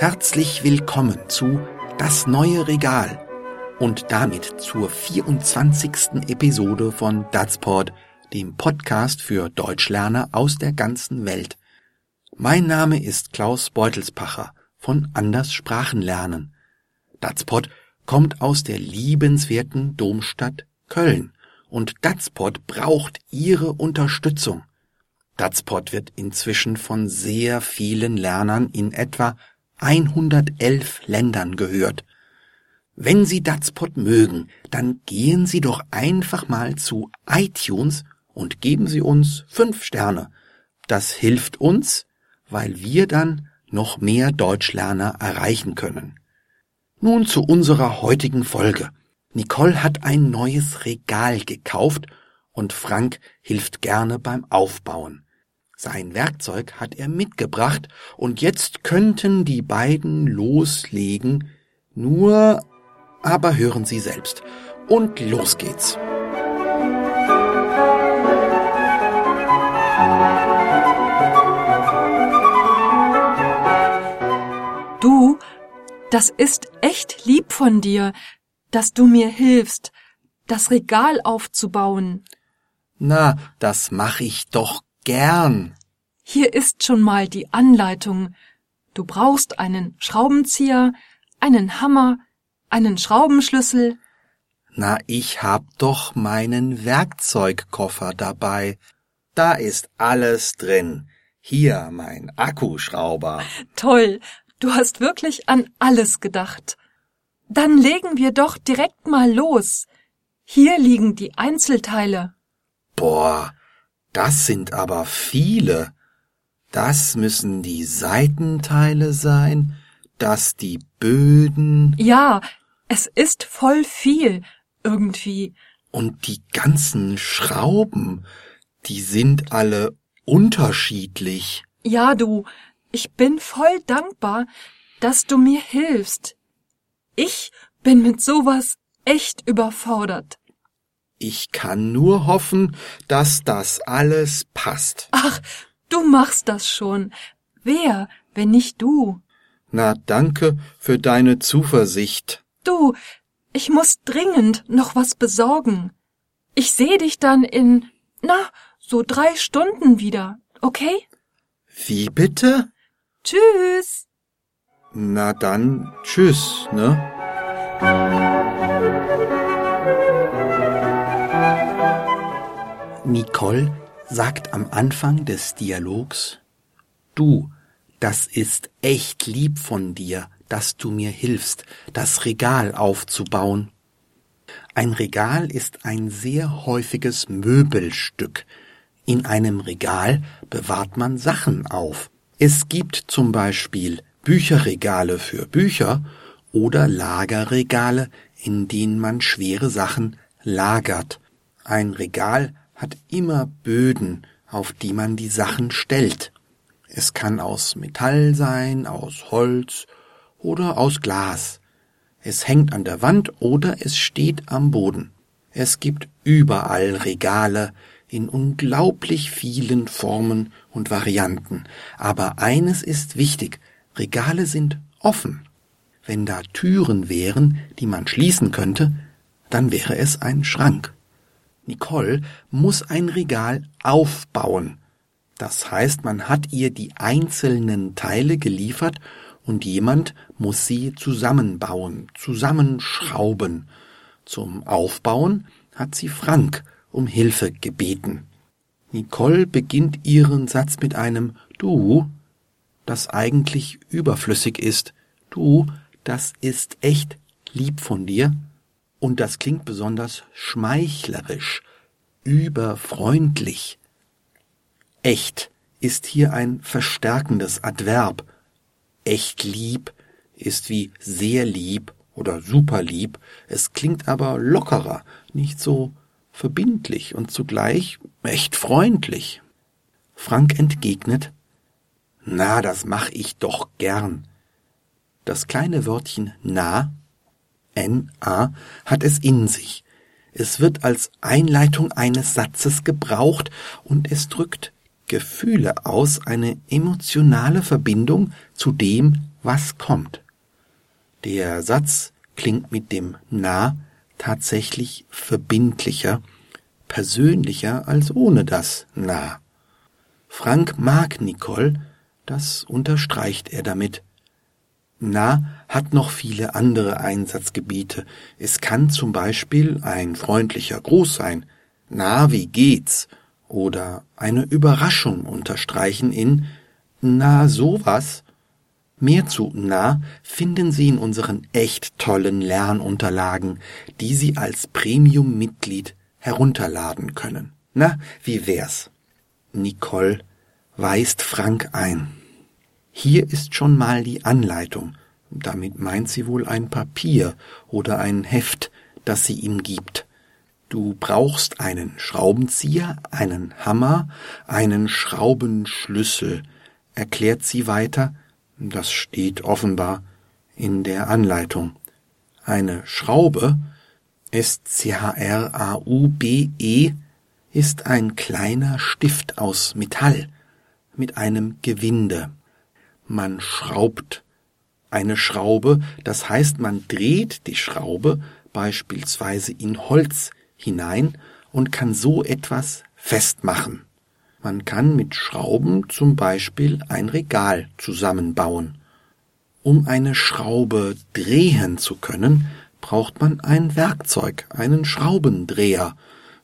Herzlich willkommen zu Das neue Regal und damit zur 24. Episode von Datsport, dem Podcast für Deutschlerner aus der ganzen Welt. Mein Name ist Klaus Beutelspacher von Anders Sprachen lernen. Datspot kommt aus der liebenswerten Domstadt Köln und Datspot braucht Ihre Unterstützung. Datspot wird inzwischen von sehr vielen Lernern in etwa 111 Ländern gehört. Wenn Sie Datspot mögen, dann gehen Sie doch einfach mal zu iTunes und geben Sie uns fünf Sterne. Das hilft uns, weil wir dann noch mehr Deutschlerner erreichen können. Nun zu unserer heutigen Folge. Nicole hat ein neues Regal gekauft und Frank hilft gerne beim Aufbauen. Sein Werkzeug hat er mitgebracht und jetzt könnten die beiden loslegen, nur aber hören Sie selbst. Und los geht's. Du, das ist echt lieb von dir, dass du mir hilfst, das Regal aufzubauen. Na, das mach ich doch gern. Hier ist schon mal die Anleitung. Du brauchst einen Schraubenzieher, einen Hammer, einen Schraubenschlüssel. Na, ich hab doch meinen Werkzeugkoffer dabei. Da ist alles drin. Hier mein Akkuschrauber. Toll, du hast wirklich an alles gedacht. Dann legen wir doch direkt mal los. Hier liegen die Einzelteile. Boah, das sind aber viele. Das müssen die Seitenteile sein, das die Böden. Ja, es ist voll viel, irgendwie. Und die ganzen Schrauben, die sind alle unterschiedlich. Ja, du, ich bin voll dankbar, dass du mir hilfst. Ich bin mit sowas echt überfordert. Ich kann nur hoffen, dass das alles passt. Ach, du machst das schon. Wer, wenn nicht du? Na, danke für deine Zuversicht. Du, ich muss dringend noch was besorgen. Ich seh dich dann in, na, so drei Stunden wieder, okay? Wie bitte? Tschüss. Na dann, tschüss, ne? Nicole sagt am Anfang des Dialogs, Du, das ist echt lieb von dir, dass du mir hilfst, das Regal aufzubauen. Ein Regal ist ein sehr häufiges Möbelstück. In einem Regal bewahrt man Sachen auf. Es gibt zum Beispiel Bücherregale für Bücher oder Lagerregale, in denen man schwere Sachen lagert. Ein Regal hat immer Böden, auf die man die Sachen stellt. Es kann aus Metall sein, aus Holz oder aus Glas. Es hängt an der Wand oder es steht am Boden. Es gibt überall Regale in unglaublich vielen Formen und Varianten. Aber eines ist wichtig. Regale sind offen. Wenn da Türen wären, die man schließen könnte, dann wäre es ein Schrank. Nicole muss ein Regal aufbauen. Das heißt, man hat ihr die einzelnen Teile geliefert und jemand muss sie zusammenbauen, zusammenschrauben. Zum Aufbauen hat sie Frank um Hilfe gebeten. Nicole beginnt ihren Satz mit einem Du, das eigentlich überflüssig ist. Du, das ist echt lieb von dir. Und das klingt besonders schmeichlerisch, überfreundlich. Echt ist hier ein verstärkendes Adverb. Echt lieb ist wie sehr lieb oder super lieb. Es klingt aber lockerer, nicht so verbindlich und zugleich echt freundlich. Frank entgegnet, na, das mach ich doch gern. Das kleine Wörtchen na NA hat es in sich. Es wird als Einleitung eines Satzes gebraucht und es drückt Gefühle aus, eine emotionale Verbindung zu dem, was kommt. Der Satz klingt mit dem na tatsächlich verbindlicher, persönlicher als ohne das na. Frank mag Nicole, das unterstreicht er damit. Na hat noch viele andere Einsatzgebiete. Es kann zum Beispiel ein freundlicher Gruß sein. Na, wie geht's? Oder eine Überraschung unterstreichen in Na, sowas? Mehr zu Na finden Sie in unseren echt tollen Lernunterlagen, die Sie als Premium-Mitglied herunterladen können. Na, wie wär's? Nicole weist Frank ein. Hier ist schon mal die Anleitung. Damit meint sie wohl ein Papier oder ein Heft, das sie ihm gibt. Du brauchst einen Schraubenzieher, einen Hammer, einen Schraubenschlüssel, erklärt sie weiter, das steht offenbar in der Anleitung. Eine Schraube, S-C-H-R-A-U-B-E, ist ein kleiner Stift aus Metall mit einem Gewinde. Man schraubt eine Schraube, das heißt man dreht die Schraube beispielsweise in Holz hinein und kann so etwas festmachen. Man kann mit Schrauben zum Beispiel ein Regal zusammenbauen. Um eine Schraube drehen zu können, braucht man ein Werkzeug, einen Schraubendreher,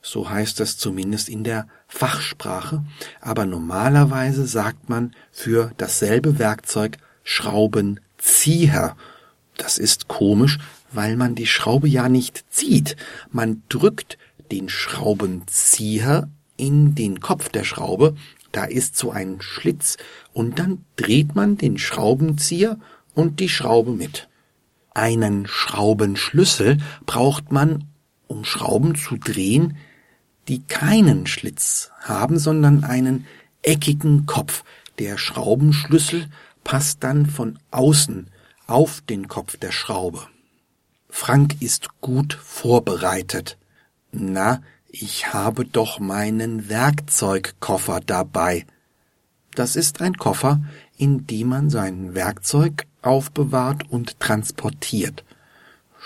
so heißt es zumindest in der Fachsprache, aber normalerweise sagt man für dasselbe Werkzeug Schraubenzieher. Das ist komisch, weil man die Schraube ja nicht zieht. Man drückt den Schraubenzieher in den Kopf der Schraube, da ist so ein Schlitz, und dann dreht man den Schraubenzieher und die Schraube mit. Einen Schraubenschlüssel braucht man, um Schrauben zu drehen, die keinen Schlitz haben, sondern einen eckigen Kopf. Der Schraubenschlüssel passt dann von außen auf den Kopf der Schraube. Frank ist gut vorbereitet. Na, ich habe doch meinen Werkzeugkoffer dabei. Das ist ein Koffer, in dem man sein Werkzeug aufbewahrt und transportiert.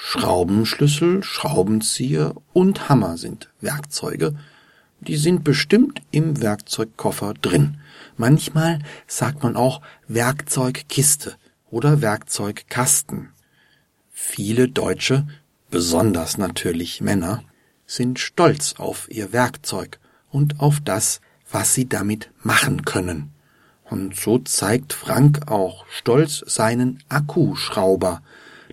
Schraubenschlüssel, Schraubenzieher und Hammer sind Werkzeuge, die sind bestimmt im Werkzeugkoffer drin. Manchmal sagt man auch Werkzeugkiste oder Werkzeugkasten. Viele Deutsche, besonders natürlich Männer, sind stolz auf ihr Werkzeug und auf das, was sie damit machen können. Und so zeigt Frank auch stolz seinen Akkuschrauber,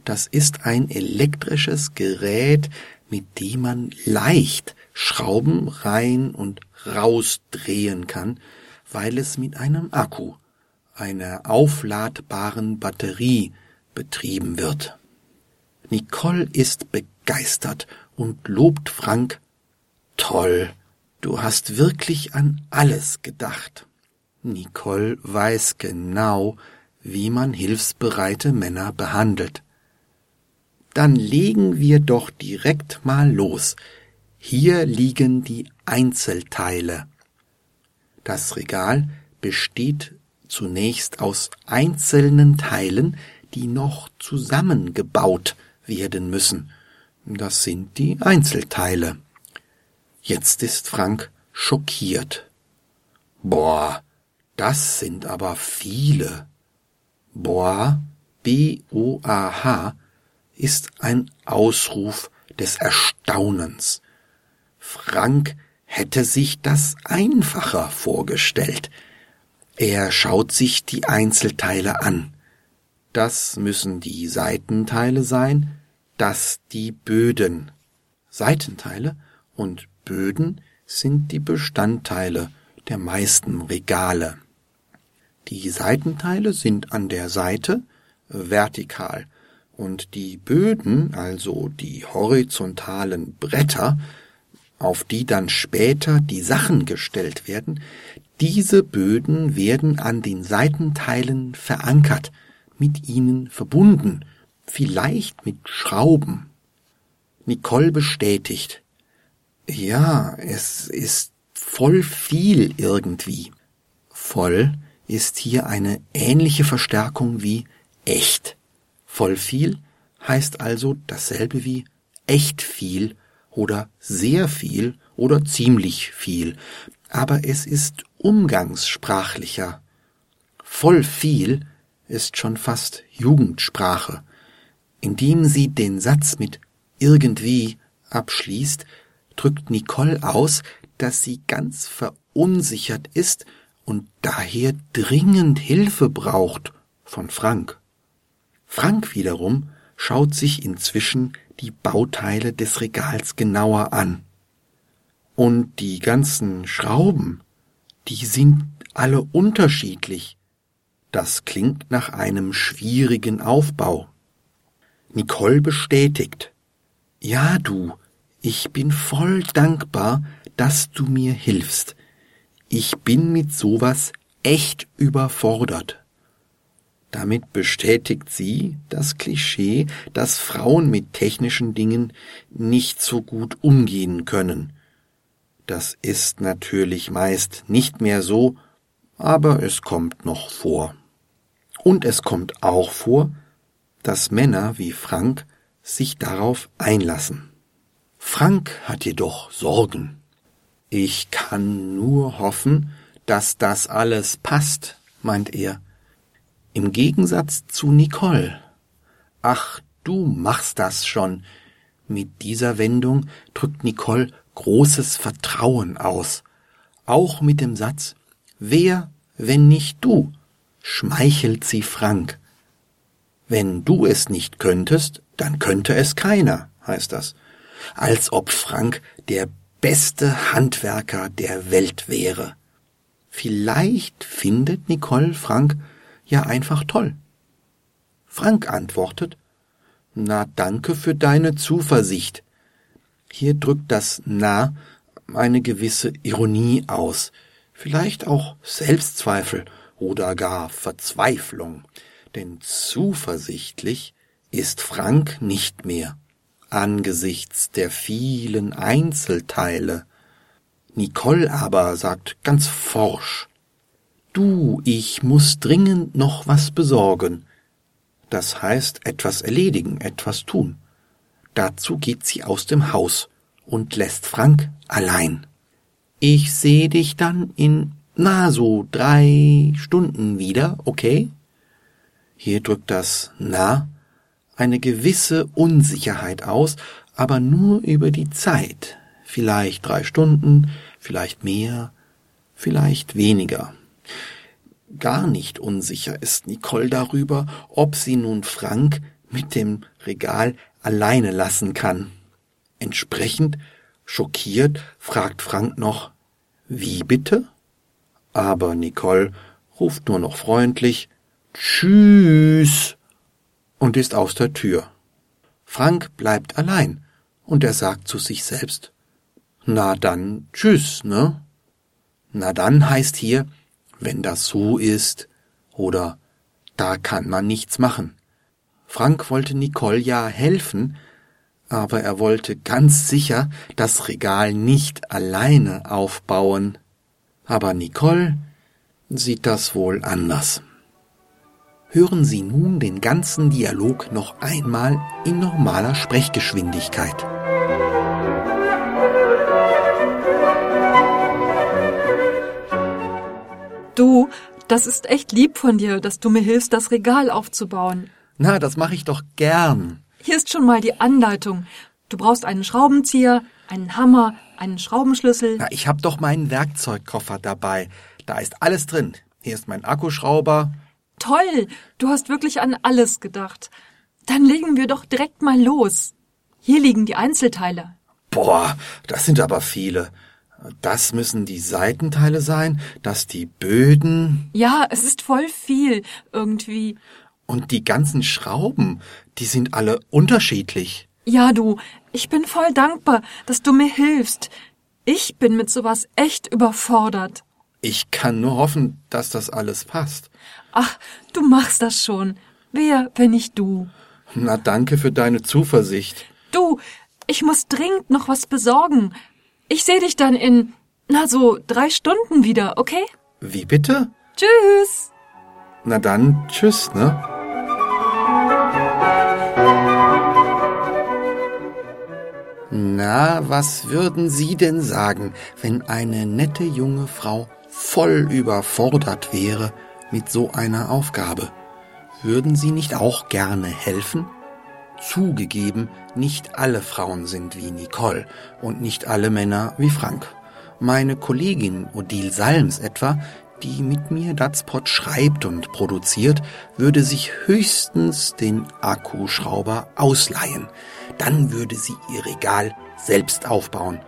das ist ein elektrisches Gerät, mit dem man leicht Schrauben rein und rausdrehen kann, weil es mit einem Akku, einer aufladbaren Batterie betrieben wird. Nicole ist begeistert und lobt Frank. Toll, du hast wirklich an alles gedacht. Nicole weiß genau, wie man hilfsbereite Männer behandelt. Dann legen wir doch direkt mal los. Hier liegen die Einzelteile. Das Regal besteht zunächst aus einzelnen Teilen, die noch zusammengebaut werden müssen. Das sind die Einzelteile. Jetzt ist Frank schockiert. Boah, das sind aber viele. Boah, B-O-A-H, ist ein Ausruf des Erstaunens. Frank hätte sich das einfacher vorgestellt. Er schaut sich die Einzelteile an. Das müssen die Seitenteile sein, das die Böden. Seitenteile und Böden sind die Bestandteile der meisten Regale. Die Seitenteile sind an der Seite vertikal und die Böden, also die horizontalen Bretter, auf die dann später die Sachen gestellt werden, diese Böden werden an den Seitenteilen verankert, mit ihnen verbunden, vielleicht mit Schrauben. Nicole bestätigt. Ja, es ist voll viel irgendwie. Voll ist hier eine ähnliche Verstärkung wie echt. Voll viel heißt also dasselbe wie echt viel oder sehr viel oder ziemlich viel, aber es ist umgangssprachlicher. Voll viel ist schon fast Jugendsprache. Indem sie den Satz mit irgendwie abschließt, drückt Nicole aus, dass sie ganz verunsichert ist und daher dringend Hilfe braucht von Frank. Frank wiederum schaut sich inzwischen die Bauteile des Regals genauer an. Und die ganzen Schrauben, die sind alle unterschiedlich. Das klingt nach einem schwierigen Aufbau. Nicole bestätigt. Ja, du, ich bin voll dankbar, dass du mir hilfst. Ich bin mit sowas echt überfordert. Damit bestätigt sie das Klischee, dass Frauen mit technischen Dingen nicht so gut umgehen können. Das ist natürlich meist nicht mehr so, aber es kommt noch vor. Und es kommt auch vor, dass Männer wie Frank sich darauf einlassen. Frank hat jedoch Sorgen. Ich kann nur hoffen, dass das alles passt, meint er. Im Gegensatz zu Nicole. Ach, du machst das schon. Mit dieser Wendung drückt Nicole großes Vertrauen aus. Auch mit dem Satz Wer, wenn nicht du? schmeichelt sie Frank. Wenn du es nicht könntest, dann könnte es keiner, heißt das. Als ob Frank der beste Handwerker der Welt wäre. Vielleicht findet Nicole Frank ja einfach toll. Frank antwortet, na danke für deine Zuversicht. Hier drückt das na eine gewisse Ironie aus, vielleicht auch Selbstzweifel oder gar Verzweiflung, denn zuversichtlich ist Frank nicht mehr angesichts der vielen Einzelteile. Nicole aber sagt ganz forsch Du, ich muss dringend noch was besorgen. Das heißt etwas erledigen, etwas tun. Dazu geht sie aus dem Haus und lässt Frank allein. Ich seh dich dann in na so drei Stunden wieder, okay? Hier drückt das na eine gewisse Unsicherheit aus, aber nur über die Zeit. Vielleicht drei Stunden, vielleicht mehr, vielleicht weniger. Gar nicht unsicher ist Nicole darüber, ob sie nun Frank mit dem Regal alleine lassen kann. Entsprechend schockiert fragt Frank noch, wie bitte? Aber Nicole ruft nur noch freundlich, Tschüss und ist aus der Tür. Frank bleibt allein und er sagt zu sich selbst, na dann tschüss, ne? Na dann heißt hier, wenn das so ist, oder da kann man nichts machen. Frank wollte Nicole ja helfen, aber er wollte ganz sicher das Regal nicht alleine aufbauen. Aber Nicole sieht das wohl anders. Hören Sie nun den ganzen Dialog noch einmal in normaler Sprechgeschwindigkeit. Du, das ist echt lieb von dir, dass du mir hilfst, das Regal aufzubauen. Na, das mache ich doch gern. Hier ist schon mal die Anleitung. Du brauchst einen Schraubenzieher, einen Hammer, einen Schraubenschlüssel. Na, ich hab doch meinen Werkzeugkoffer dabei. Da ist alles drin. Hier ist mein Akkuschrauber, Toll, du hast wirklich an alles gedacht. Dann legen wir doch direkt mal los. Hier liegen die Einzelteile. Boah, das sind aber viele. Das müssen die Seitenteile sein, das die Böden. Ja, es ist voll viel irgendwie. Und die ganzen Schrauben, die sind alle unterschiedlich. Ja, du, ich bin voll dankbar, dass du mir hilfst. Ich bin mit sowas echt überfordert. Ich kann nur hoffen, dass das alles passt. Ach, du machst das schon. Wer, wenn nicht du? Na, danke für deine Zuversicht. Du, ich muss dringend noch was besorgen. Ich sehe dich dann in, na so, drei Stunden wieder, okay? Wie bitte? Tschüss. Na dann, tschüss, ne? Na, was würden Sie denn sagen, wenn eine nette junge Frau voll überfordert wäre mit so einer Aufgabe? Würden Sie nicht auch gerne helfen? Zugegeben, nicht alle Frauen sind wie Nicole und nicht alle Männer wie Frank. Meine Kollegin Odile Salms etwa, die mit mir Datspot schreibt und produziert, würde sich höchstens den Akkuschrauber ausleihen. Dann würde sie ihr Regal selbst aufbauen.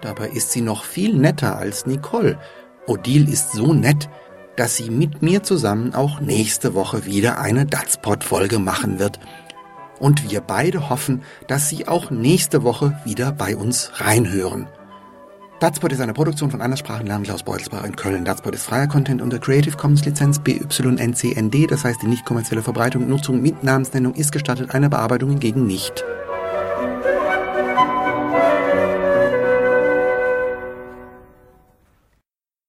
Dabei ist sie noch viel netter als Nicole. Odile ist so nett, dass sie mit mir zusammen auch nächste Woche wieder eine Datspot-Folge machen wird. Und wir beide hoffen, dass Sie auch nächste Woche wieder bei uns reinhören. Datspot ist eine Produktion von Anderssprachen Klaus Beutelsbach in Köln. Datspot ist freier Content unter Creative Commons Lizenz BYNCND, das heißt die nicht kommerzielle Verbreitung und Nutzung mit Namensnennung ist gestattet, eine Bearbeitung hingegen nicht.